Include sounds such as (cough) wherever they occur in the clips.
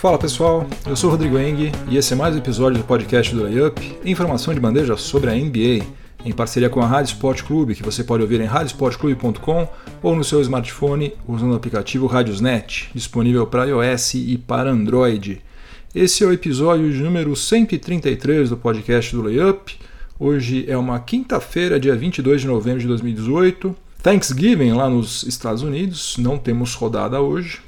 Fala pessoal, eu sou Rodrigo Eng e esse é mais um episódio do podcast do Layup, informação de bandeja sobre a NBA, em parceria com a Rádio Sport Clube, que você pode ouvir em radiosportclube.com ou no seu smartphone usando o aplicativo Radiosnet, disponível para iOS e para Android. Esse é o episódio de número 133 do podcast do Layup. Hoje é uma quinta-feira, dia 22 de novembro de 2018. Thanksgiving lá nos Estados Unidos, não temos rodada hoje.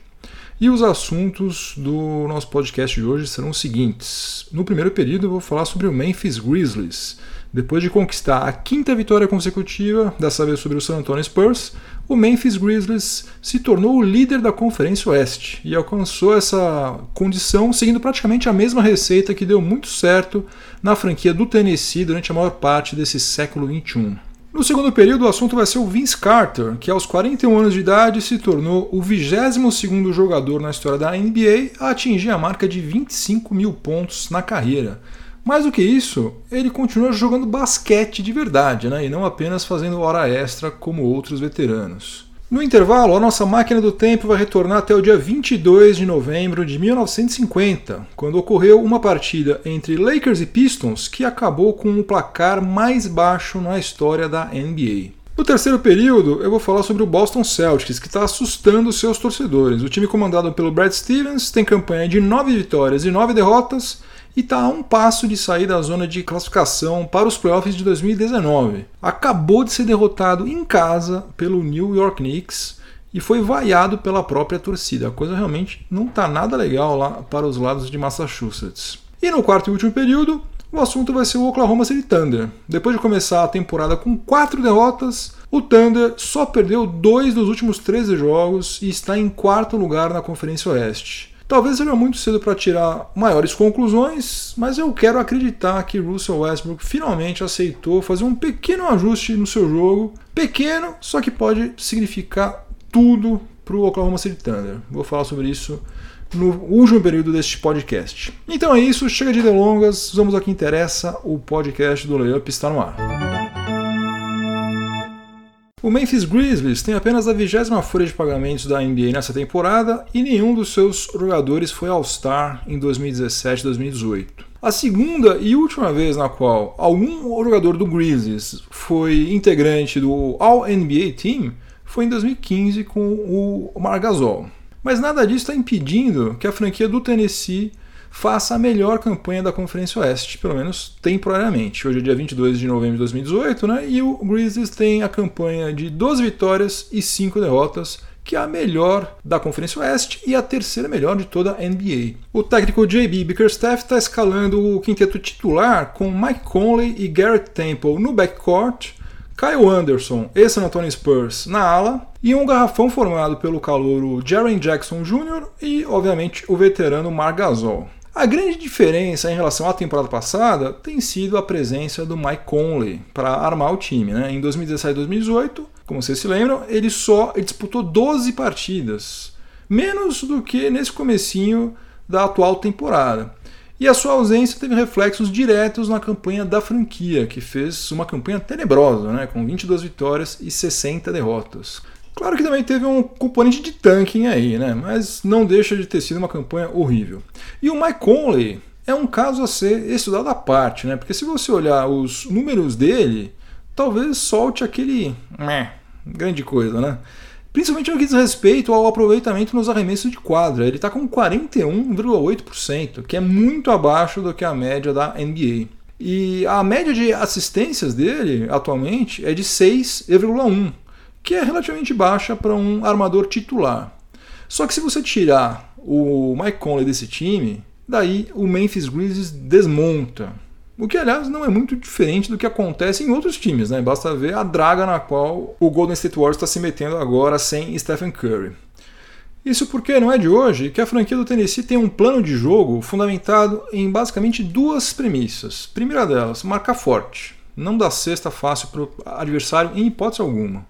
E os assuntos do nosso podcast de hoje serão os seguintes. No primeiro período, eu vou falar sobre o Memphis Grizzlies. Depois de conquistar a quinta vitória consecutiva, dessa vez sobre o San Antonio Spurs, o Memphis Grizzlies se tornou o líder da Conferência Oeste e alcançou essa condição seguindo praticamente a mesma receita que deu muito certo na franquia do Tennessee durante a maior parte desse século XXI. No segundo período, o assunto vai ser o Vince Carter, que aos 41 anos de idade se tornou o 22º jogador na história da NBA a atingir a marca de 25 mil pontos na carreira. Mais do que isso, ele continua jogando basquete de verdade, né? e não apenas fazendo hora extra como outros veteranos. No intervalo, a nossa máquina do tempo vai retornar até o dia 22 de novembro de 1950, quando ocorreu uma partida entre Lakers e Pistons que acabou com o placar mais baixo na história da NBA. No terceiro período, eu vou falar sobre o Boston Celtics, que está assustando seus torcedores. O time comandado pelo Brad Stevens tem campanha de 9 vitórias e 9 derrotas e está a um passo de sair da zona de classificação para os playoffs de 2019. Acabou de ser derrotado em casa pelo New York Knicks e foi vaiado pela própria torcida. A coisa realmente não está nada legal lá para os lados de Massachusetts. E no quarto e último período, o assunto vai ser o Oklahoma City Thunder. Depois de começar a temporada com quatro derrotas, o Thunder só perdeu dois dos últimos 13 jogos e está em quarto lugar na Conferência Oeste. Talvez seja muito cedo para tirar maiores conclusões, mas eu quero acreditar que Russell Westbrook finalmente aceitou fazer um pequeno ajuste no seu jogo. Pequeno, só que pode significar tudo para o Oklahoma City Thunder. Vou falar sobre isso no último período deste podcast. Então é isso, chega de delongas, vamos ao que interessa, o podcast do Layup está no ar. O Memphis Grizzlies tem apenas a vigésima folha de pagamentos da NBA nessa temporada e nenhum dos seus jogadores foi All-Star em 2017 2018. A segunda e última vez na qual algum jogador do Grizzlies foi integrante do All-NBA Team foi em 2015 com o Margasol. Mas nada disso está impedindo que a franquia do Tennessee faça a melhor campanha da Conferência Oeste, pelo menos temporariamente. Hoje é dia 22 de novembro de 2018, né? E o Grizzlies tem a campanha de 12 vitórias e 5 derrotas, que é a melhor da Conferência Oeste e a terceira melhor de toda a NBA. O técnico JB Bickerstaff está escalando o quinteto titular com Mike Conley e Garrett Temple no backcourt, Kyle Anderson e San Antonio Spurs na ala, e um garrafão formado pelo calouro Jaren Jackson Jr. e, obviamente, o veterano Marc Gasol. A grande diferença em relação à temporada passada tem sido a presença do Mike Conley para armar o time. Né? Em 2017 e 2018, como vocês se lembram, ele só disputou 12 partidas, menos do que nesse comecinho da atual temporada. E a sua ausência teve reflexos diretos na campanha da franquia, que fez uma campanha tenebrosa, né, com 22 vitórias e 60 derrotas. Claro que também teve um componente de tanking aí, né, mas não deixa de ter sido uma campanha horrível. E o Mike Conley é um caso a ser estudado à parte, né, porque se você olhar os números dele, talvez solte aquele grande coisa, né? Principalmente no que diz respeito ao aproveitamento nos arremessos de quadra. Ele está com 41,8%, que é muito abaixo do que a média da NBA. E a média de assistências dele atualmente é de 6,1, que é relativamente baixa para um armador titular. Só que se você tirar o Mike Conley desse time, daí o Memphis Grizzlies desmonta. O que, aliás, não é muito diferente do que acontece em outros times, né? Basta ver a draga na qual o Golden State Warriors está se metendo agora sem Stephen Curry. Isso porque não é de hoje que a franquia do Tennessee tem um plano de jogo fundamentado em basicamente duas premissas. Primeira delas, marcar forte. Não dá cesta fácil para o adversário em hipótese alguma.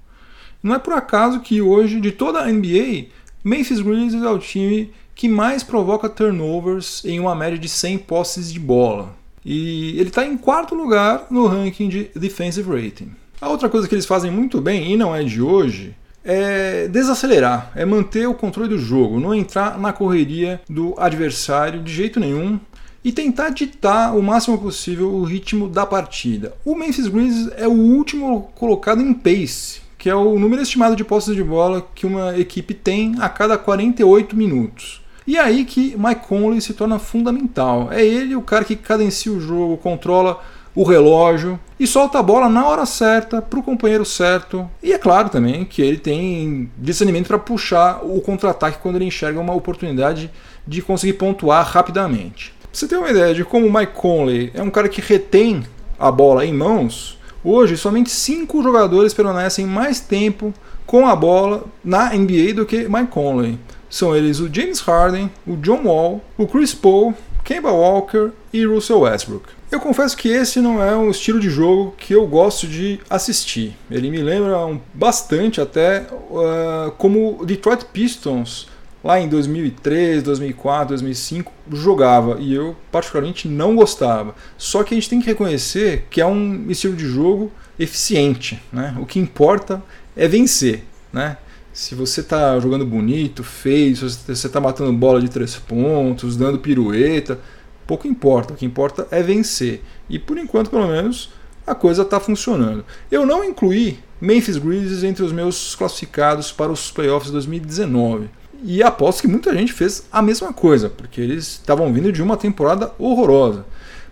Não é por acaso que hoje, de toda a NBA, Memphis Grizzlies é o time que mais provoca turnovers em uma média de 100 posses de bola. E ele está em quarto lugar no ranking de defensive rating. A outra coisa que eles fazem muito bem, e não é de hoje, é desacelerar, é manter o controle do jogo, não entrar na correria do adversário de jeito nenhum e tentar ditar o máximo possível o ritmo da partida. O Memphis Grizzlies é o último colocado em pace, que é o número estimado de posses de bola que uma equipe tem a cada 48 minutos. E é aí que Mike Conley se torna fundamental. É ele o cara que cadencia o jogo, controla o relógio e solta a bola na hora certa para o companheiro certo. E é claro também que ele tem discernimento para puxar o contra-ataque quando ele enxerga uma oportunidade de conseguir pontuar rapidamente. Pra você ter uma ideia de como o Mike Conley é um cara que retém a bola em mãos, hoje somente cinco jogadores permanecem mais tempo com a bola na NBA do que Mike Conley. São eles o James Harden, o John Wall, o Chris Paul, Kemba Walker e Russell Westbrook. Eu confesso que esse não é um estilo de jogo que eu gosto de assistir. Ele me lembra um, bastante até uh, como o Detroit Pistons lá em 2003, 2004, 2005 jogava e eu particularmente não gostava. Só que a gente tem que reconhecer que é um estilo de jogo eficiente, né? O que importa é vencer, né? Se você está jogando bonito, feio, se você está matando bola de três pontos, dando pirueta, pouco importa. O que importa é vencer. E por enquanto, pelo menos, a coisa está funcionando. Eu não incluí Memphis Grizzlies entre os meus classificados para os playoffs de 2019. E aposto que muita gente fez a mesma coisa, porque eles estavam vindo de uma temporada horrorosa.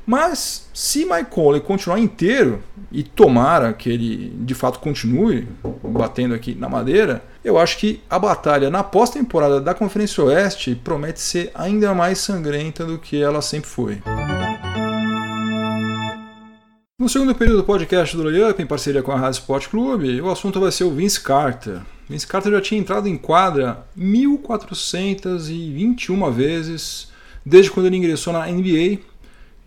Mas se Mike Conley continuar inteiro e tomara que ele de fato continue batendo aqui na madeira, eu acho que a batalha na pós-temporada da Conferência Oeste promete ser ainda mais sangrenta do que ela sempre foi. No segundo período do podcast do Layup, em parceria com a Rádio Sport Clube, o assunto vai ser o Vince Carter. Vince Carter já tinha entrado em quadra 1421 vezes desde quando ele ingressou na NBA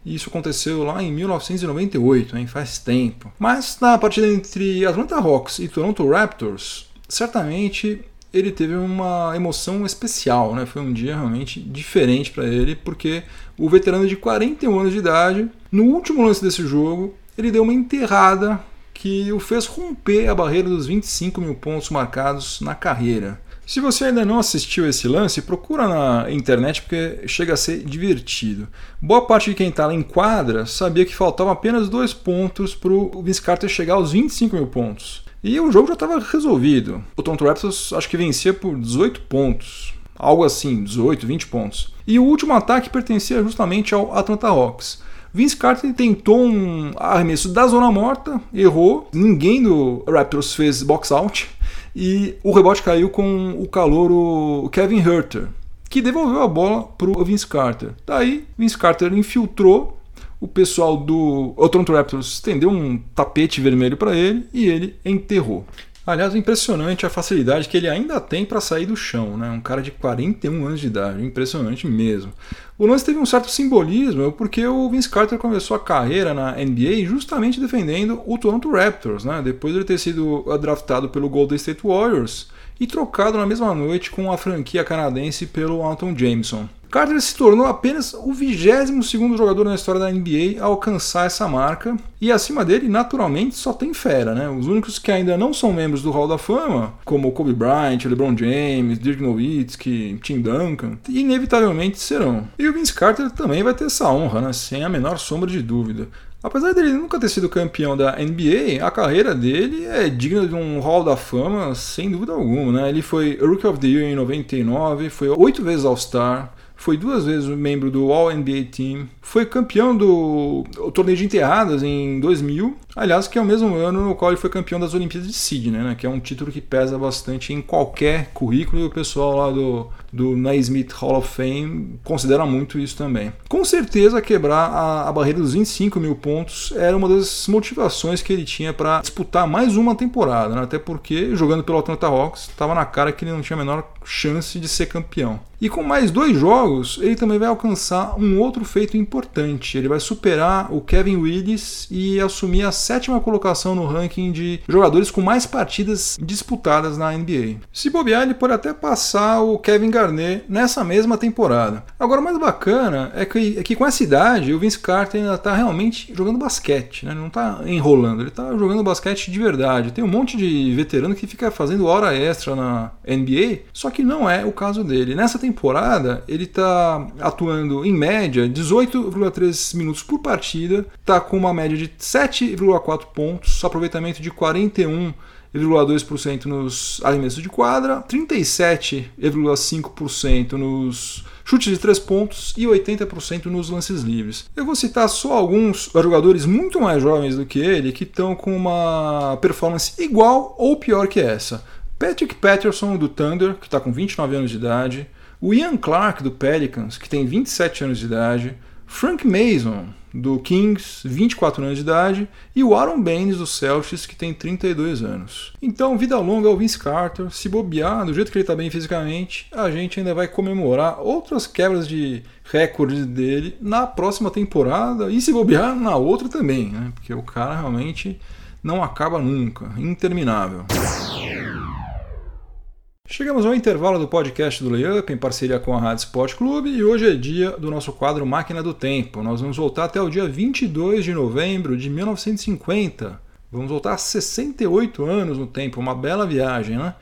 e isso aconteceu lá em 1998, hein? faz tempo. Mas na partida entre Atlanta Hawks e Toronto Raptors, certamente ele teve uma emoção especial, né? Foi um dia realmente diferente para ele, porque o veterano de 41 anos de idade, no último lance desse jogo, ele deu uma enterrada que o fez romper a barreira dos 25 mil pontos marcados na carreira. Se você ainda não assistiu esse lance, procura na internet porque chega a ser divertido. Boa parte de quem está lá em quadra sabia que faltavam apenas dois pontos para o Vince Carter chegar aos 25 mil pontos. E o jogo já estava resolvido. O Toronto Raptors acho que vencia por 18 pontos. Algo assim, 18, 20 pontos. E o último ataque pertencia justamente ao Atlanta Hawks. Vince Carter tentou um arremesso da zona morta, errou. Ninguém do Raptors fez box out e o rebote caiu com o calouro Kevin Herter, que devolveu a bola para o Vince Carter. Daí, Vince Carter infiltrou, o pessoal do Toronto Raptors estendeu um tapete vermelho para ele e ele enterrou. Aliás, impressionante a facilidade que ele ainda tem para sair do chão, né? Um cara de 41 anos de idade, impressionante mesmo. O lance teve um certo simbolismo porque o Vince Carter começou a carreira na NBA justamente defendendo o Toronto Raptors, né? Depois de ele ter sido draftado pelo Golden State Warriors e trocado na mesma noite com a franquia canadense pelo Anton Jameson. Carter se tornou apenas o 22 jogador na história da NBA a alcançar essa marca, e acima dele, naturalmente, só tem fera, né? Os únicos que ainda não são membros do Hall da Fama, como Kobe Bryant, LeBron James, Dirk Nowitzki, Tim Duncan, inevitavelmente serão. E o Vince Carter também vai ter essa honra, né? Sem a menor sombra de dúvida. Apesar dele nunca ter sido campeão da NBA, a carreira dele é digna de um Hall da Fama sem dúvida alguma. Né? Ele foi Rookie of the Year em 99, foi oito vezes All-Star, foi duas vezes membro do All-NBA Team, foi campeão do torneio de enterradas em 2000, aliás, que é o mesmo ano no qual ele foi campeão das Olimpíadas de Sydney, né, que é um título que pesa bastante em qualquer currículo e o pessoal lá do, do Naismith Hall of Fame considera muito isso também. Com certeza, quebrar a, a barreira dos 25 mil pontos era uma das motivações que ele tinha para disputar mais uma temporada, né, até porque jogando pelo Atlanta Hawks estava na cara que ele não tinha a menor chance de ser campeão. E com mais dois jogos, ele também vai alcançar um outro feito importante. Ele vai superar o Kevin Willis e assumir a sétima colocação no ranking de jogadores com mais partidas disputadas na NBA. Se bobear, ele pode até passar o Kevin Garnett Nessa mesma temporada. Agora, o mais bacana é que, é que com essa idade o Vince Carter ainda está realmente jogando basquete, né? não está enrolando, ele está jogando basquete de verdade. Tem um monte de veterano que fica fazendo hora extra na NBA, só que não é o caso dele. Nessa temporada, ele está atuando em média 18,3 minutos por partida, está com uma média de 7,4 pontos, aproveitamento de 41 0,2% nos arremessos de quadra, 37,5% nos chutes de três pontos e 80% nos lances livres. Eu vou citar só alguns jogadores muito mais jovens do que ele que estão com uma performance igual ou pior que essa. Patrick Patterson do Thunder, que está com 29 anos de idade, o Ian Clark do Pelicans, que tem 27 anos de idade, Frank Mason do Kings, 24 anos de idade, e o Aaron Baines do Celtics, que tem 32 anos. Então, vida longa ao Vince Carter. Se bobear, do jeito que ele está bem fisicamente, a gente ainda vai comemorar outras quebras de recordes dele na próxima temporada e se bobear na outra também, né? Porque o cara realmente não acaba nunca, interminável. Chegamos ao intervalo do podcast do Layup em parceria com a Rádio Sport Clube e hoje é dia do nosso quadro Máquina do Tempo. Nós vamos voltar até o dia 22 de novembro de 1950. Vamos voltar 68 anos no tempo, uma bela viagem, né?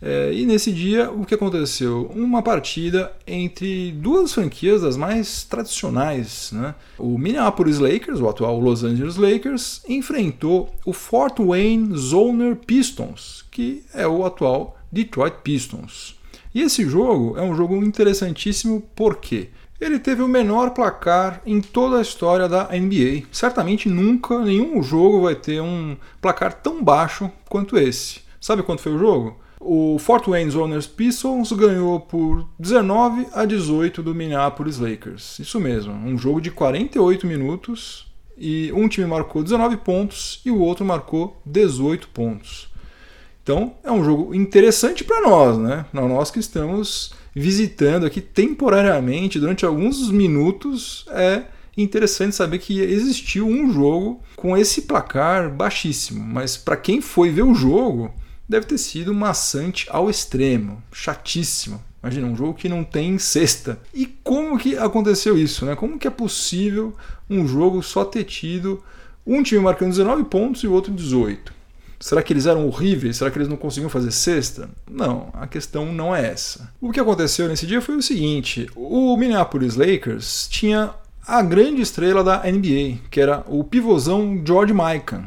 É, e nesse dia, o que aconteceu? Uma partida entre duas franquias das mais tradicionais. Né? O Minneapolis Lakers, o atual Los Angeles Lakers, enfrentou o Fort Wayne Zoner Pistons, que é o atual Detroit Pistons. E esse jogo é um jogo interessantíssimo porque ele teve o menor placar em toda a história da NBA. Certamente nunca nenhum jogo vai ter um placar tão baixo quanto esse. Sabe quanto foi o jogo? O Fort Wayne Zoners Pistons ganhou por 19 a 18 do Minneapolis Lakers. Isso mesmo, um jogo de 48 minutos e um time marcou 19 pontos e o outro marcou 18 pontos. Então é um jogo interessante para nós, né? Nós que estamos visitando aqui temporariamente durante alguns minutos, é interessante saber que existiu um jogo com esse placar baixíssimo. Mas para quem foi ver o jogo, deve ter sido maçante ao extremo, chatíssimo. Imagina, um jogo que não tem cesta. E como que aconteceu isso? Né? Como que é possível um jogo só ter tido um time marcando 19 pontos e o outro 18? Será que eles eram horríveis? Será que eles não conseguiam fazer cesta? Não, a questão não é essa. O que aconteceu nesse dia foi o seguinte: o Minneapolis Lakers tinha a grande estrela da NBA, que era o pivôzão George Mikan,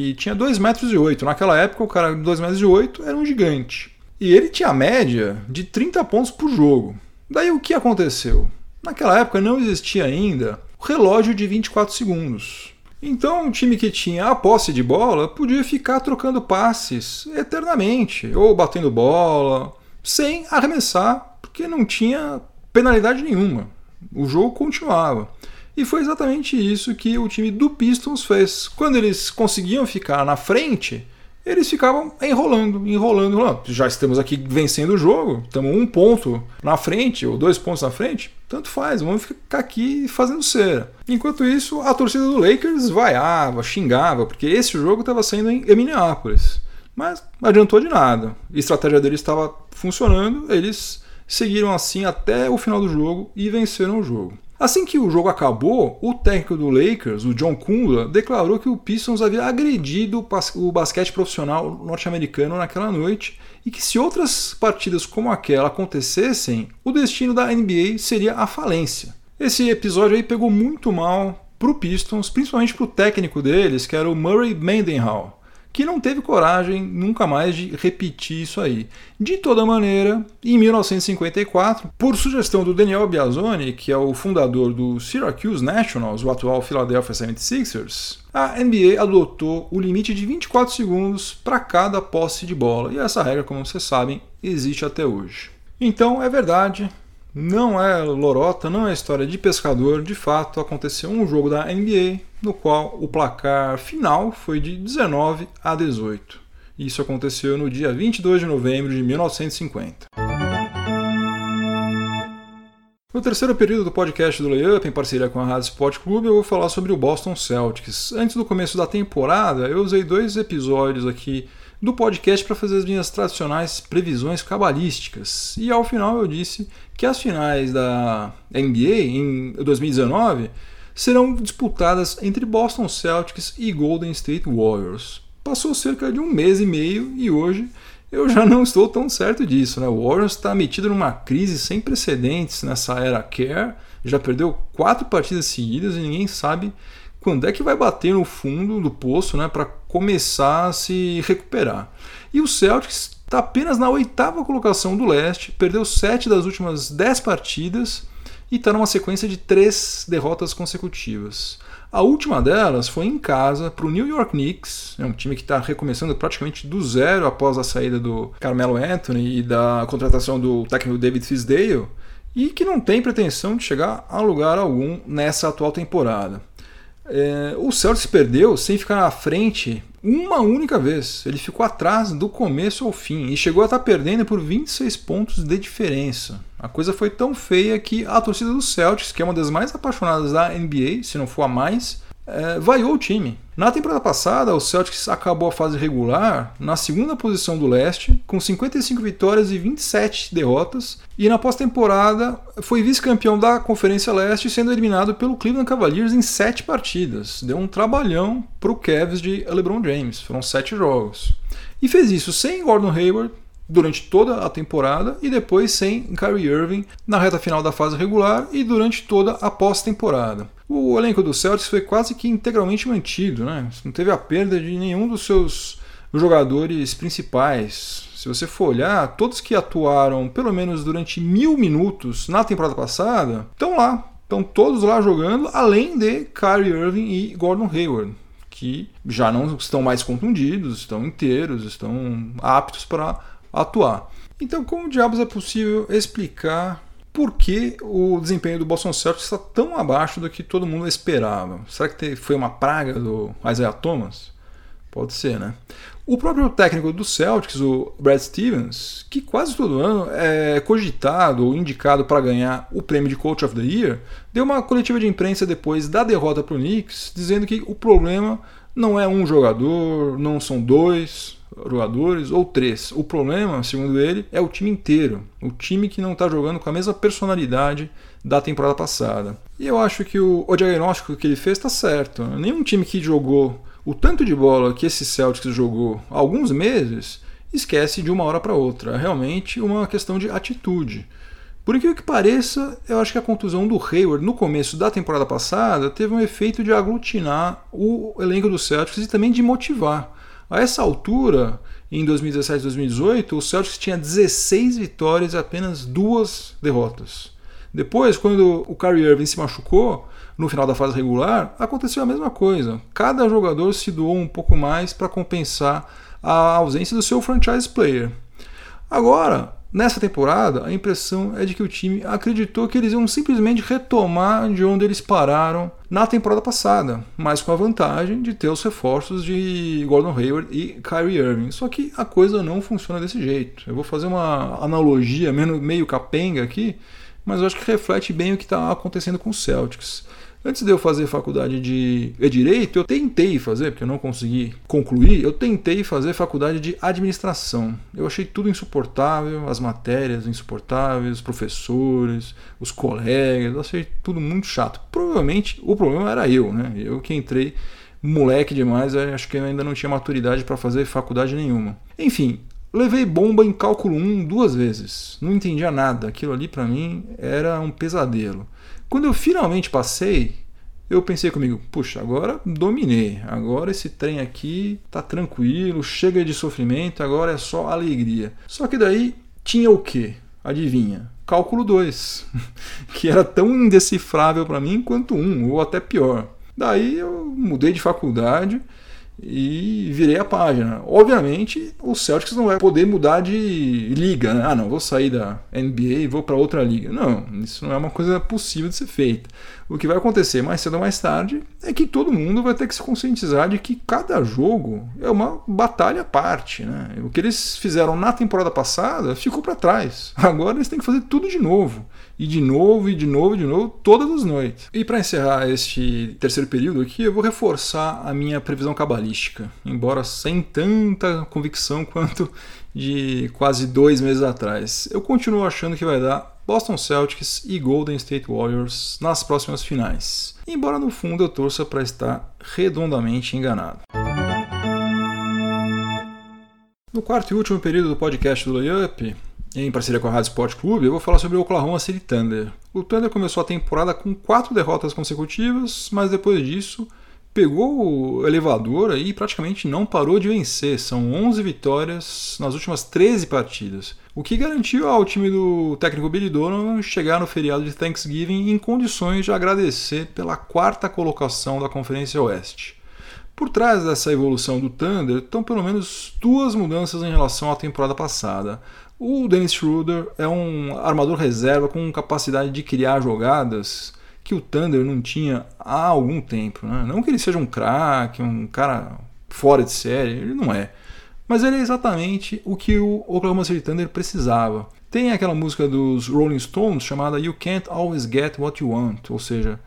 que tinha 2 metros e 8. Naquela época, o cara de 2 metros e 8 era um gigante. E ele tinha a média de 30 pontos por jogo. Daí o que aconteceu? Naquela época não existia ainda o relógio de 24 segundos. Então, um time que tinha a posse de bola podia ficar trocando passes eternamente, ou batendo bola, sem arremessar, porque não tinha penalidade nenhuma. O jogo continuava. E foi exatamente isso que o time do Pistons fez. Quando eles conseguiam ficar na frente, eles ficavam enrolando, enrolando, enrolando. Já estamos aqui vencendo o jogo, estamos um ponto na frente, ou dois pontos na frente, tanto faz, vamos ficar aqui fazendo cera. Enquanto isso, a torcida do Lakers vaiava, xingava, porque esse jogo estava sendo em Minneapolis. Mas não adiantou de nada. A estratégia deles estava funcionando, eles seguiram assim até o final do jogo e venceram o jogo. Assim que o jogo acabou, o técnico do Lakers, o John Kundla, declarou que o Pistons havia agredido o basquete profissional norte-americano naquela noite e que se outras partidas como aquela acontecessem, o destino da NBA seria a falência. Esse episódio aí pegou muito mal pro Pistons, principalmente pro técnico deles, que era o Murray Mendenhall que não teve coragem nunca mais de repetir isso aí. De toda maneira, em 1954, por sugestão do Daniel Biazoni, que é o fundador do Syracuse Nationals, o atual Philadelphia 76ers, a NBA adotou o limite de 24 segundos para cada posse de bola, e essa regra, como vocês sabem, existe até hoje. Então, é verdade, não é lorota, não é história de pescador, de fato aconteceu um jogo da NBA no qual o placar final foi de 19 a 18. Isso aconteceu no dia 22 de novembro de 1950. No terceiro período do podcast do Layup, em parceria com a Rádio Sport Clube, eu vou falar sobre o Boston Celtics. Antes do começo da temporada, eu usei dois episódios aqui do podcast para fazer as minhas tradicionais previsões cabalísticas. E ao final eu disse que as finais da NBA em 2019 serão disputadas entre Boston Celtics e Golden State Warriors. Passou cerca de um mês e meio e hoje eu já não estou tão certo disso. Né? O Warriors está metido numa crise sem precedentes nessa era Care, já perdeu quatro partidas seguidas e ninguém sabe quando é que vai bater no fundo do poço né, para começar a se recuperar. E o Celtics está apenas na oitava colocação do leste, perdeu sete das últimas dez partidas e está numa sequência de três derrotas consecutivas. A última delas foi em casa para o New York Knicks, é um time que está recomeçando praticamente do zero após a saída do Carmelo Anthony e da contratação do técnico David Fisdale, e que não tem pretensão de chegar a lugar algum nessa atual temporada. É, o Celtics perdeu sem ficar na frente uma única vez. Ele ficou atrás do começo ao fim e chegou a estar perdendo por 26 pontos de diferença. A coisa foi tão feia que a torcida do Celtics, que é uma das mais apaixonadas da NBA, se não for a mais, é, vaiou o time. Na temporada passada, o Celtics acabou a fase regular na segunda posição do leste, com 55 vitórias e 27 derrotas, e na pós-temporada foi vice-campeão da Conferência Leste, sendo eliminado pelo Cleveland Cavaliers em sete partidas. Deu um trabalhão para o Cavs de LeBron James, foram sete jogos. E fez isso sem Gordon Hayward, durante toda a temporada e depois sem Kyrie Irving na reta final da fase regular e durante toda a pós-temporada. O elenco do Celtics foi quase que integralmente mantido, né? não teve a perda de nenhum dos seus jogadores principais. Se você for olhar, todos que atuaram pelo menos durante mil minutos na temporada passada estão lá, estão todos lá jogando, além de Kyrie Irving e Gordon Hayward, que já não estão mais contundidos, estão inteiros, estão aptos para atuar. Então, como diabos é possível explicar por que o desempenho do Boston Celtics está tão abaixo do que todo mundo esperava? Será que foi uma praga do Isaiah Thomas? Pode ser, né? O próprio técnico do Celtics, o Brad Stevens, que quase todo ano é cogitado ou indicado para ganhar o prêmio de Coach of the Year, deu uma coletiva de imprensa depois da derrota para o Knicks, dizendo que o problema não é um jogador, não são dois, jogadores ou três. O problema, segundo ele, é o time inteiro. O time que não está jogando com a mesma personalidade da temporada passada. E eu acho que o, o diagnóstico que ele fez está certo. Nenhum time que jogou o tanto de bola que esse Celtics jogou há alguns meses esquece de uma hora para outra. É realmente uma questão de atitude. Por incrível que pareça, eu acho que a contusão do Hayward no começo da temporada passada teve um efeito de aglutinar o elenco do Celtics e também de motivar. A essa altura, em 2017 e 2018, o Celtics tinha 16 vitórias e apenas duas derrotas. Depois, quando o Kyrie Irving se machucou, no final da fase regular, aconteceu a mesma coisa. Cada jogador se doou um pouco mais para compensar a ausência do seu franchise player. Agora, Nessa temporada, a impressão é de que o time acreditou que eles iam simplesmente retomar de onde eles pararam na temporada passada, mas com a vantagem de ter os reforços de Gordon Hayward e Kyrie Irving. Só que a coisa não funciona desse jeito. Eu vou fazer uma analogia meio capenga aqui, mas eu acho que reflete bem o que está acontecendo com os Celtics. Antes de eu fazer faculdade de direito, eu tentei fazer, porque eu não consegui concluir, eu tentei fazer faculdade de administração. Eu achei tudo insuportável, as matérias insuportáveis, os professores, os colegas, eu achei tudo muito chato. Provavelmente o problema era eu, né? Eu que entrei moleque demais, acho que eu ainda não tinha maturidade para fazer faculdade nenhuma. Enfim, Levei bomba em cálculo 1 duas vezes. Não entendia nada. Aquilo ali para mim era um pesadelo. Quando eu finalmente passei, eu pensei comigo, puxa, agora dominei. Agora esse trem aqui tá tranquilo, chega de sofrimento, agora é só alegria. Só que daí tinha o quê? Adivinha? Cálculo 2, (laughs) que era tão indecifrável para mim quanto um, ou até pior. Daí eu mudei de faculdade e virei a página. Obviamente, o Celtics não vai poder mudar de liga, né? Ah, não, vou sair da NBA e vou para outra liga. Não, isso não é uma coisa possível de ser feita. O que vai acontecer mais cedo ou mais tarde é que todo mundo vai ter que se conscientizar de que cada jogo é uma batalha à parte, né? O que eles fizeram na temporada passada ficou para trás. Agora eles têm que fazer tudo de novo. E de novo, e de novo, e de novo, todas as noites. E para encerrar este terceiro período aqui, eu vou reforçar a minha previsão cabalística, embora sem tanta convicção (laughs) quanto de quase dois meses atrás. Eu continuo achando que vai dar Boston Celtics e Golden State Warriors nas próximas finais, embora no fundo eu torça para estar redondamente enganado. No quarto e último período do podcast do Layup, em parceria com a Rádio Sport Clube, eu vou falar sobre o Oklahoma City Thunder. O Thunder começou a temporada com quatro derrotas consecutivas, mas depois disso pegou o elevador e praticamente não parou de vencer. São 11 vitórias nas últimas 13 partidas, o que garantiu ao time do técnico Billy Donovan chegar no feriado de Thanksgiving em condições de agradecer pela quarta colocação da Conferência Oeste. Por trás dessa evolução do Thunder estão pelo menos duas mudanças em relação à temporada passada. O Dennis Schroeder é um armador reserva com capacidade de criar jogadas que o Thunder não tinha há algum tempo. Né? Não que ele seja um craque, um cara fora de série, ele não é. Mas ele é exatamente o que o Oklahoma City Thunder precisava. Tem aquela música dos Rolling Stones chamada You Can't Always Get What You Want, ou seja,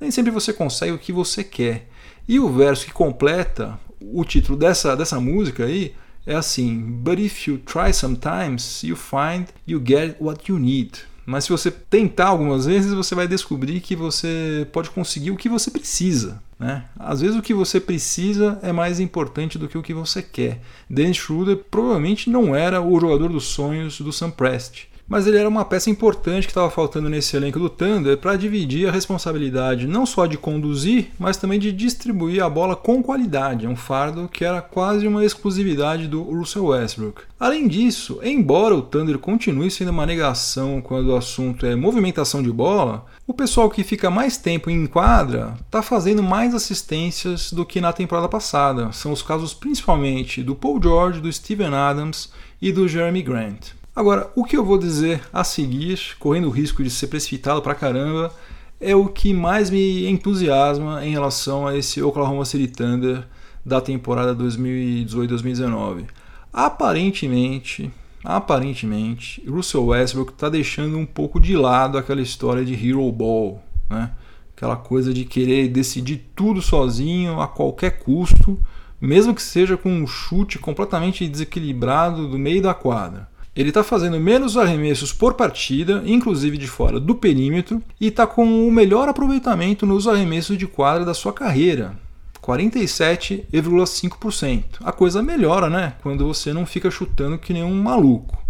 nem sempre você consegue o que você quer. E o verso que completa o título dessa, dessa música aí é assim: But if you try sometimes, you find you get what you need. Mas se você tentar algumas vezes, você vai descobrir que você pode conseguir o que você precisa. Né? Às vezes o que você precisa é mais importante do que o que você quer. Dennis Schroeder provavelmente não era o jogador dos sonhos do Sam Prest mas ele era uma peça importante que estava faltando nesse elenco do Thunder para dividir a responsabilidade não só de conduzir, mas também de distribuir a bola com qualidade, um fardo que era quase uma exclusividade do Russell Westbrook. Além disso, embora o Thunder continue sendo uma negação quando o assunto é movimentação de bola, o pessoal que fica mais tempo em quadra está fazendo mais assistências do que na temporada passada. São os casos principalmente do Paul George, do Steven Adams e do Jeremy Grant. Agora, o que eu vou dizer a seguir, correndo o risco de ser precipitado pra caramba, é o que mais me entusiasma em relação a esse Oklahoma City Thunder da temporada 2018-2019. Aparentemente, aparentemente, Russell Westbrook está deixando um pouco de lado aquela história de hero ball, né? Aquela coisa de querer decidir tudo sozinho a qualquer custo, mesmo que seja com um chute completamente desequilibrado do meio da quadra. Ele está fazendo menos arremessos por partida, inclusive de fora do perímetro, e está com o melhor aproveitamento nos arremessos de quadra da sua carreira. 47,5%. A coisa melhora, né? Quando você não fica chutando que nem um maluco.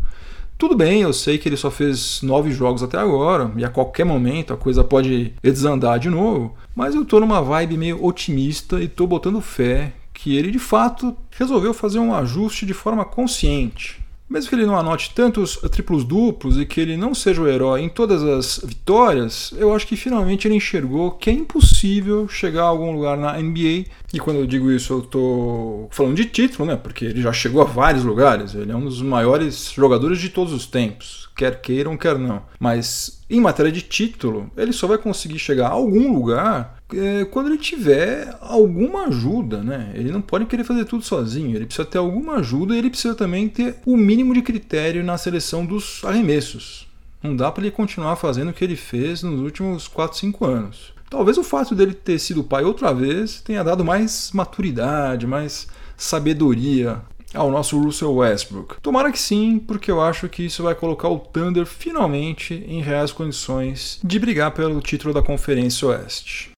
Tudo bem, eu sei que ele só fez nove jogos até agora, e a qualquer momento a coisa pode desandar de novo, mas eu tô numa vibe meio otimista e tô botando fé que ele de fato resolveu fazer um ajuste de forma consciente. Mesmo que ele não anote tantos triplos duplos e que ele não seja o herói em todas as vitórias, eu acho que finalmente ele enxergou que é impossível chegar a algum lugar na NBA. E quando eu digo isso, eu estou falando de título, né? Porque ele já chegou a vários lugares. Ele é um dos maiores jogadores de todos os tempos, quer queiram, quer não. Mas em matéria de título, ele só vai conseguir chegar a algum lugar é, quando ele tiver alguma ajuda, né? Ele não pode querer fazer tudo sozinho, ele precisa ter alguma ajuda e ele precisa também ter o mínimo de critério na seleção dos arremessos. Não dá para ele continuar fazendo o que ele fez nos últimos 4, 5 anos. Talvez o fato dele ter sido pai outra vez tenha dado mais maturidade, mais sabedoria ao nosso Russell Westbrook. Tomara que sim, porque eu acho que isso vai colocar o Thunder finalmente em reais condições de brigar pelo título da Conferência Oeste.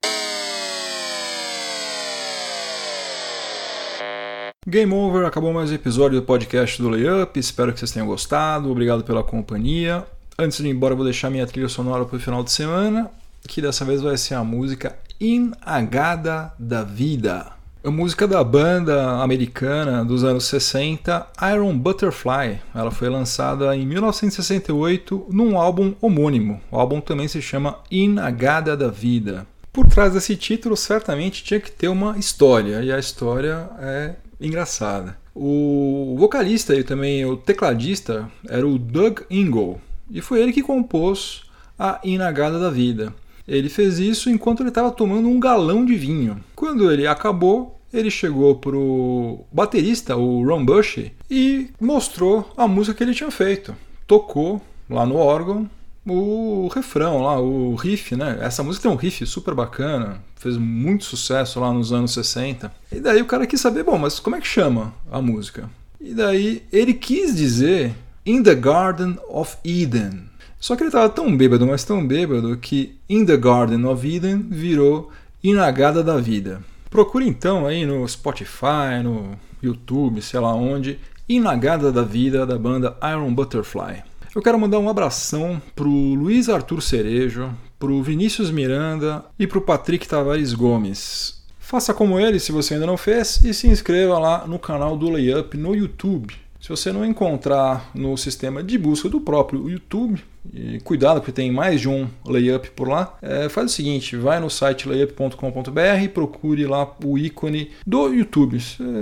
Game over, acabou mais um episódio do podcast do Layup. Espero que vocês tenham gostado. Obrigado pela companhia. Antes de ir embora, vou deixar minha trilha sonora para o final de semana, que dessa vez vai ser a música Inagada da Vida. A música da banda americana dos anos 60, Iron Butterfly. Ela foi lançada em 1968 num álbum homônimo. O álbum também se chama Inagada da Vida. Por trás desse título, certamente tinha que ter uma história, e a história é engraçada. O vocalista e também o tecladista era o Doug Ingle, e foi ele que compôs a Inagada da Vida. Ele fez isso enquanto ele estava tomando um galão de vinho. Quando ele acabou, ele chegou pro baterista, o Ron Bush, e mostrou a música que ele tinha feito. Tocou lá no órgão o refrão lá, o riff, né? Essa música tem um riff super bacana, fez muito sucesso lá nos anos 60. E daí o cara quis saber, bom, mas como é que chama a música? E daí ele quis dizer In the Garden of Eden. Só que ele estava tão bêbado, mas tão bêbado, que In the Garden of Eden virou Inagada da Vida. Procure então aí no Spotify, no YouTube, sei lá onde, Inagada da Vida da banda Iron Butterfly. Eu quero mandar um abração pro Luiz Arthur Cerejo, pro Vinícius Miranda e pro Patrick Tavares Gomes. Faça como ele se você ainda não fez e se inscreva lá no canal do Layup no YouTube. Se você não encontrar no sistema de busca do próprio YouTube, cuidado porque tem mais de um layup por lá. É, faz o seguinte, vai no site layup.com.br e procure lá o ícone do YouTube.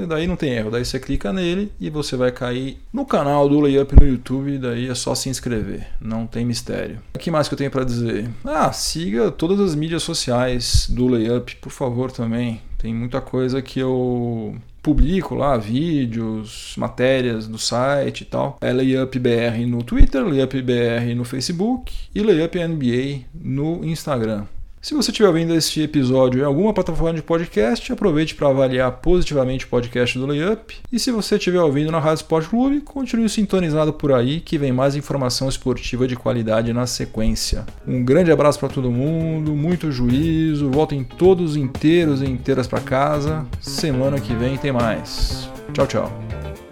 Daí não tem erro, daí você clica nele e você vai cair no canal do layup no YouTube, daí é só se inscrever, não tem mistério. O que mais que eu tenho para dizer? Ah, siga todas as mídias sociais do layup, por favor também. Tem muita coisa que eu publico lá vídeos, matérias do site e tal. É LayupBR no Twitter, LayupBR no Facebook e LayupNBA no Instagram. Se você estiver ouvindo este episódio em alguma plataforma de podcast, aproveite para avaliar positivamente o podcast do Layup. E se você estiver ouvindo na Rádio Sport Clube, continue sintonizado por aí que vem mais informação esportiva de qualidade na sequência. Um grande abraço para todo mundo, muito juízo, voltem todos inteiros e inteiras para casa. Semana que vem tem mais. Tchau, tchau.